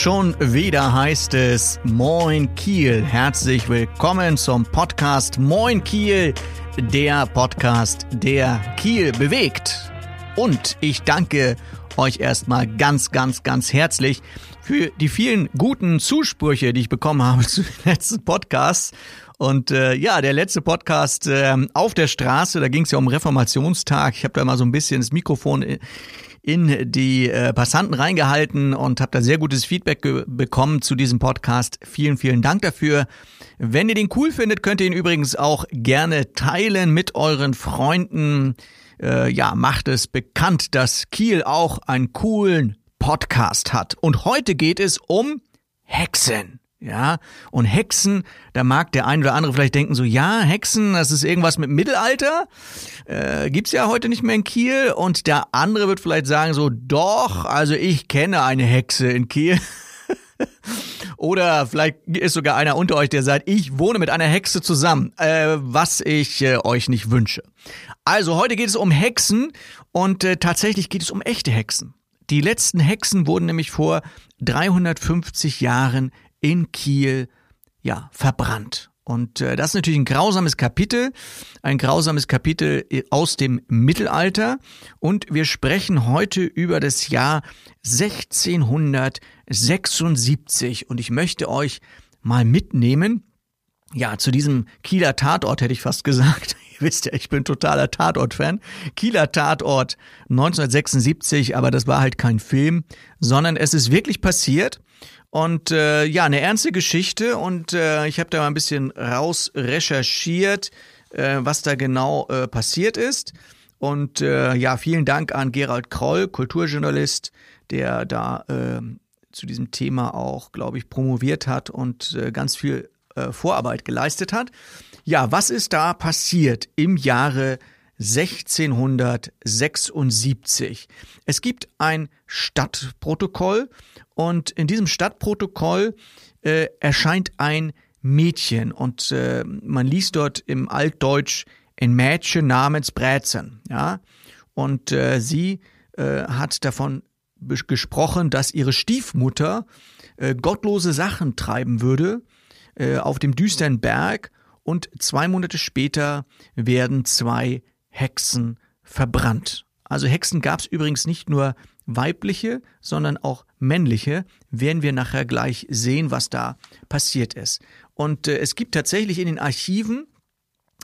Schon wieder heißt es Moin Kiel. Herzlich willkommen zum Podcast Moin Kiel, der Podcast, der Kiel bewegt. Und ich danke euch erstmal ganz, ganz, ganz herzlich für die vielen guten Zusprüche, die ich bekommen habe zu den letzten Podcasts. Und äh, ja, der letzte Podcast äh, auf der Straße, da ging es ja um Reformationstag. Ich habe da mal so ein bisschen das Mikrofon in die äh, Passanten reingehalten und habe da sehr gutes Feedback bekommen zu diesem Podcast. Vielen, vielen Dank dafür. Wenn ihr den cool findet, könnt ihr ihn übrigens auch gerne teilen mit euren Freunden. Äh, ja, macht es bekannt, dass Kiel auch einen coolen Podcast hat. Und heute geht es um Hexen. Ja, und Hexen, da mag der ein oder andere vielleicht denken so, ja, Hexen, das ist irgendwas mit Mittelalter, äh, gibt's ja heute nicht mehr in Kiel. Und der andere wird vielleicht sagen so, doch, also ich kenne eine Hexe in Kiel. Oder vielleicht ist sogar einer unter euch, der sagt, ich wohne mit einer Hexe zusammen, äh, was ich äh, euch nicht wünsche. Also heute geht es um Hexen und äh, tatsächlich geht es um echte Hexen. Die letzten Hexen wurden nämlich vor 350 Jahren in Kiel ja verbrannt. Und äh, das ist natürlich ein grausames Kapitel, ein grausames Kapitel äh, aus dem Mittelalter. Und wir sprechen heute über das Jahr 1676. Und ich möchte euch mal mitnehmen, ja, zu diesem Kieler Tatort hätte ich fast gesagt. Ihr wisst ja, ich bin totaler Tatort-Fan. Kieler Tatort 1976, aber das war halt kein Film, sondern es ist wirklich passiert. Und äh, ja, eine ernste Geschichte und äh, ich habe da mal ein bisschen raus recherchiert, äh, was da genau äh, passiert ist. Und äh, ja, vielen Dank an Gerald Kroll, Kulturjournalist, der da äh, zu diesem Thema auch, glaube ich, promoviert hat und äh, ganz viel äh, Vorarbeit geleistet hat. Ja, was ist da passiert im Jahre 1676? Es gibt ein Stadtprotokoll und in diesem Stadtprotokoll äh, erscheint ein Mädchen und äh, man liest dort im Altdeutsch ein Mädchen namens Bräzen, ja. Und äh, sie äh, hat davon gesprochen, dass ihre Stiefmutter äh, gottlose Sachen treiben würde äh, auf dem düsteren Berg und zwei Monate später werden zwei Hexen verbrannt. Also Hexen gab es übrigens nicht nur weibliche, sondern auch männliche, werden wir nachher gleich sehen, was da passiert ist. Und äh, es gibt tatsächlich in den Archiven,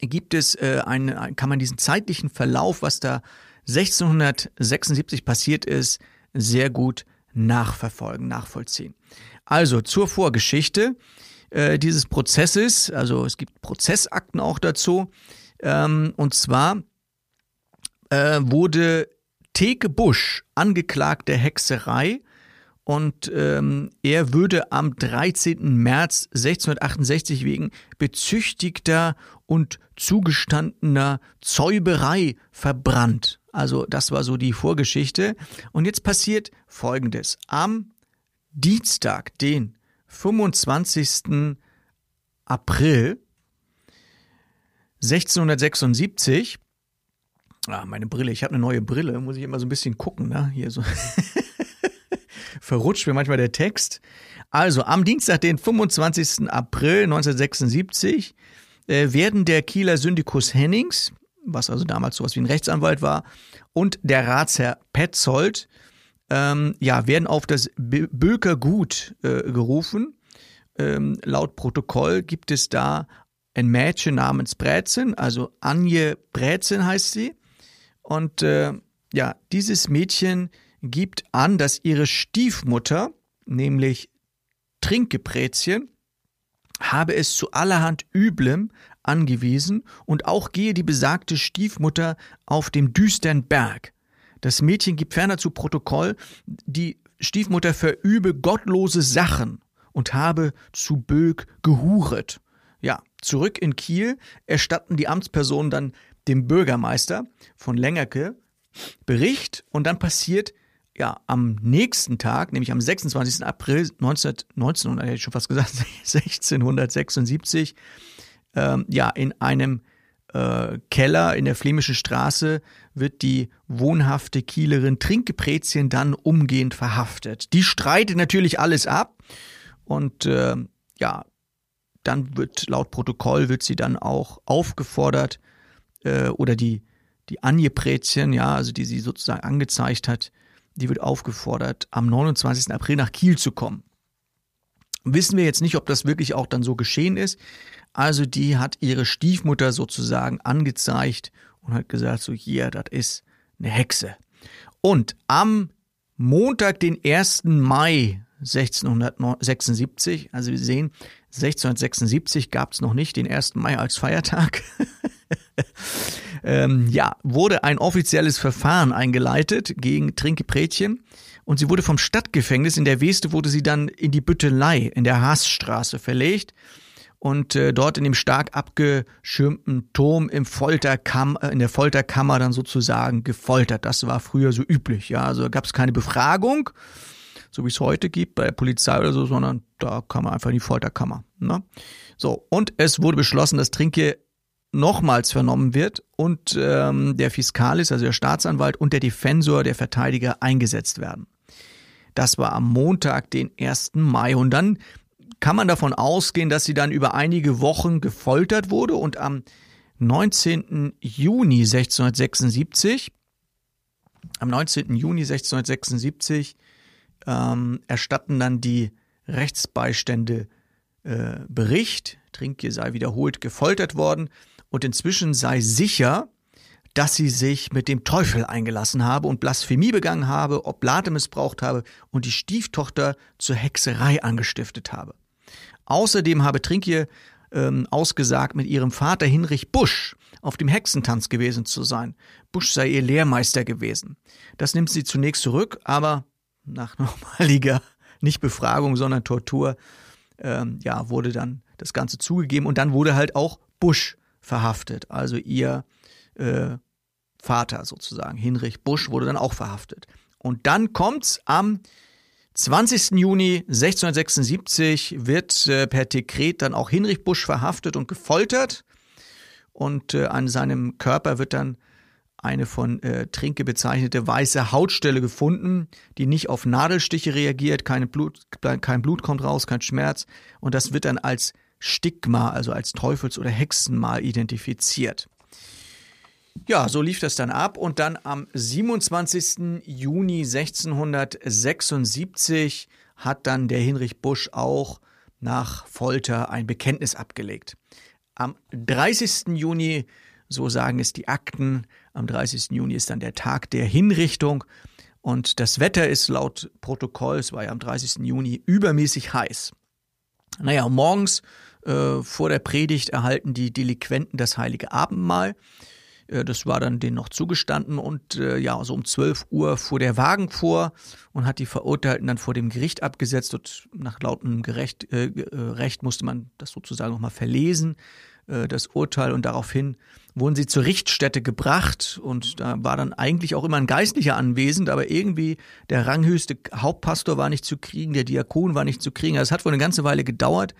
gibt es äh, eine, kann man diesen zeitlichen Verlauf, was da 1676 passiert ist, sehr gut nachverfolgen, nachvollziehen. Also zur Vorgeschichte äh, dieses Prozesses, also es gibt Prozessakten auch dazu, ähm, und zwar äh, wurde Theke Busch angeklagt der Hexerei und ähm, er würde am 13. März 1668 wegen bezüchtigter und zugestandener Zäuberei verbrannt. Also das war so die Vorgeschichte. Und jetzt passiert Folgendes. Am Dienstag, den 25. April 1676, Ah, meine Brille. Ich habe eine neue Brille. Muss ich immer so ein bisschen gucken, ne? Hier so. Verrutscht mir manchmal der Text. Also, am Dienstag, den 25. April 1976, äh, werden der Kieler Syndikus Hennings, was also damals sowas wie ein Rechtsanwalt war, und der Ratsherr Petzold, ähm, ja, werden auf das Böker Gut äh, gerufen. Ähm, laut Protokoll gibt es da ein Mädchen namens Brätzen, also Anje Brätzen heißt sie. Und äh, ja, dieses Mädchen gibt an, dass ihre Stiefmutter, nämlich Trinkgepräzchen, habe es zu allerhand Üblem angewiesen und auch gehe die besagte Stiefmutter auf dem düstern Berg. Das Mädchen gibt ferner zu Protokoll, die Stiefmutter verübe gottlose Sachen und habe zu Böck gehuret. Ja, zurück in Kiel erstatten die Amtspersonen dann dem Bürgermeister von Längerke Bericht und dann passiert ja am nächsten Tag, nämlich am 26. April 19, 1900, hätte ich schon fast gesagt, 1676, ähm, ja, in einem äh, Keller in der Flämischen Straße wird die wohnhafte Kielerin Trinke Prezien dann umgehend verhaftet. Die streitet natürlich alles ab und äh, ja, dann wird laut Protokoll wird sie dann auch aufgefordert äh, oder die die Anje Prezien, ja, also die sie sozusagen angezeigt hat, die wird aufgefordert, am 29. April nach Kiel zu kommen. Wissen wir jetzt nicht, ob das wirklich auch dann so geschehen ist. Also die hat ihre Stiefmutter sozusagen angezeigt und hat gesagt, so hier, das ist eine Hexe. Und am Montag, den 1. Mai 1676, also wir sehen, 1676 gab es noch nicht den 1. Mai als Feiertag. ähm, ja, wurde ein offizielles Verfahren eingeleitet gegen Trinke Prätchen und sie wurde vom Stadtgefängnis in der Weste wurde sie dann in die Büttelei in der Haasstraße verlegt und äh, dort in dem stark abgeschirmten Turm im Folterkam äh, in der Folterkammer dann sozusagen gefoltert. Das war früher so üblich, ja. Also gab es keine Befragung, so wie es heute gibt bei der Polizei oder so, sondern da kam man einfach in die Folterkammer. Ne? So, und es wurde beschlossen, dass Trinke nochmals vernommen wird und ähm, der Fiskalis, also der Staatsanwalt und der Defensor, der Verteidiger eingesetzt werden. Das war am Montag, den 1. Mai. Und dann kann man davon ausgehen, dass sie dann über einige Wochen gefoltert wurde und am 19. Juni 1676, am 19. Juni 1676 ähm, erstatten dann die Rechtsbeistände äh, Bericht, Trinkje sei wiederholt gefoltert worden und inzwischen sei sicher, dass sie sich mit dem Teufel eingelassen habe und Blasphemie begangen habe, Oblate missbraucht habe und die Stieftochter zur Hexerei angestiftet habe. Außerdem habe Trinkje ähm, ausgesagt, mit ihrem Vater Hinrich Busch auf dem Hexentanz gewesen zu sein. Busch sei ihr Lehrmeister gewesen. Das nimmt sie zunächst zurück, aber nach normaliger, nicht Befragung, sondern Tortur, ähm, ja, wurde dann das Ganze zugegeben und dann wurde halt auch Busch verhaftet, also ihr äh, Vater sozusagen, Hinrich Busch, wurde dann auch verhaftet. Und dann kommt's am 20. Juni 1676 wird äh, per Dekret dann auch Hinrich Busch verhaftet und gefoltert. Und äh, an seinem Körper wird dann eine von äh, Trinke bezeichnete weiße Hautstelle gefunden, die nicht auf Nadelstiche reagiert, keine Blut, kein Blut kommt raus, kein Schmerz. Und das wird dann als Stigma, also als Teufels- oder Hexenmal identifiziert. Ja, so lief das dann ab und dann am 27. Juni 1676 hat dann der Hinrich Busch auch nach Folter ein Bekenntnis abgelegt. Am 30. Juni, so sagen es die Akten, am 30. Juni ist dann der Tag der Hinrichtung und das Wetter ist laut Protokoll, es war ja am 30. Juni, übermäßig heiß. Naja, morgens äh, vor der Predigt erhalten die Delinquenten das heilige Abendmahl. Äh, das war dann denen noch zugestanden und äh, ja, so um 12 Uhr fuhr der Wagen vor und hat die Verurteilten dann vor dem Gericht abgesetzt und nach lautem Gerecht, äh, äh Recht musste man das sozusagen nochmal verlesen, äh, das Urteil und daraufhin wurden sie zur Richtstätte gebracht und da war dann eigentlich auch immer ein Geistlicher anwesend, aber irgendwie der ranghöchste Hauptpastor war nicht zu kriegen, der Diakon war nicht zu kriegen. Also es hat wohl eine ganze Weile gedauert,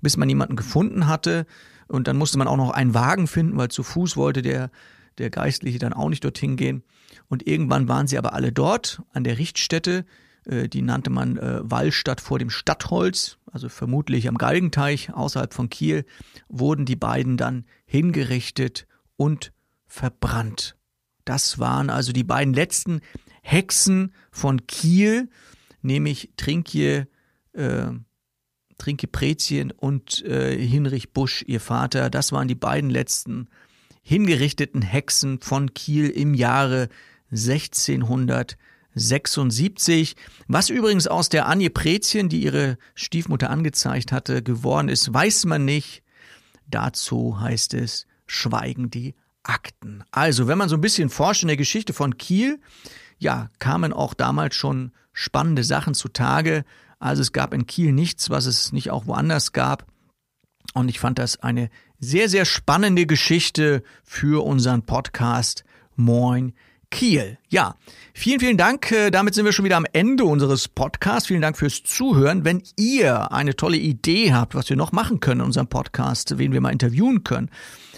bis man jemanden gefunden hatte, und dann musste man auch noch einen Wagen finden, weil zu Fuß wollte der, der Geistliche dann auch nicht dorthin gehen. Und irgendwann waren sie aber alle dort an der Richtstätte. Äh, die nannte man äh, Wallstadt vor dem Stadtholz, also vermutlich am Galgenteich außerhalb von Kiel, wurden die beiden dann hingerichtet und verbrannt. Das waren also die beiden letzten Hexen von Kiel, nämlich Trinkje äh, Trinke Prezien und äh, Hinrich Busch, ihr Vater. Das waren die beiden letzten hingerichteten Hexen von Kiel im Jahre 1676. Was übrigens aus der Anje Prezien, die ihre Stiefmutter angezeigt hatte, geworden ist, weiß man nicht. Dazu heißt es, schweigen die Akten. Also, wenn man so ein bisschen forscht in der Geschichte von Kiel, ja, kamen auch damals schon spannende Sachen zutage. Also es gab in Kiel nichts, was es nicht auch woanders gab. Und ich fand das eine sehr, sehr spannende Geschichte für unseren Podcast Moin Kiel. Ja, vielen, vielen Dank. Äh, damit sind wir schon wieder am Ende unseres Podcasts. Vielen Dank fürs Zuhören. Wenn ihr eine tolle Idee habt, was wir noch machen können in unserem Podcast, wen wir mal interviewen können,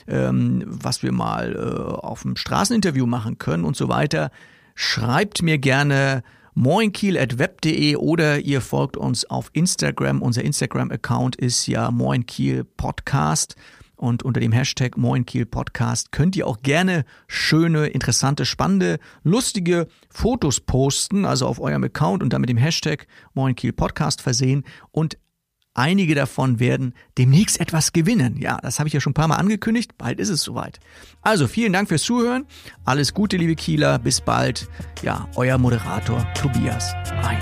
ähm, was wir mal äh, auf dem Straßeninterview machen können und so weiter, schreibt mir gerne moinkiel.web.de oder ihr folgt uns auf Instagram. Unser Instagram-Account ist ja moinkiel Podcast. Und unter dem Hashtag Moinkiel Podcast könnt ihr auch gerne schöne, interessante, spannende, lustige Fotos posten, also auf eurem Account und dann mit dem Hashtag Moinkiel Podcast versehen. Und Einige davon werden demnächst etwas gewinnen. Ja, das habe ich ja schon ein paar Mal angekündigt. Bald ist es soweit. Also vielen Dank fürs Zuhören. Alles Gute, liebe Kieler. Bis bald. Ja, euer Moderator Tobias Ein.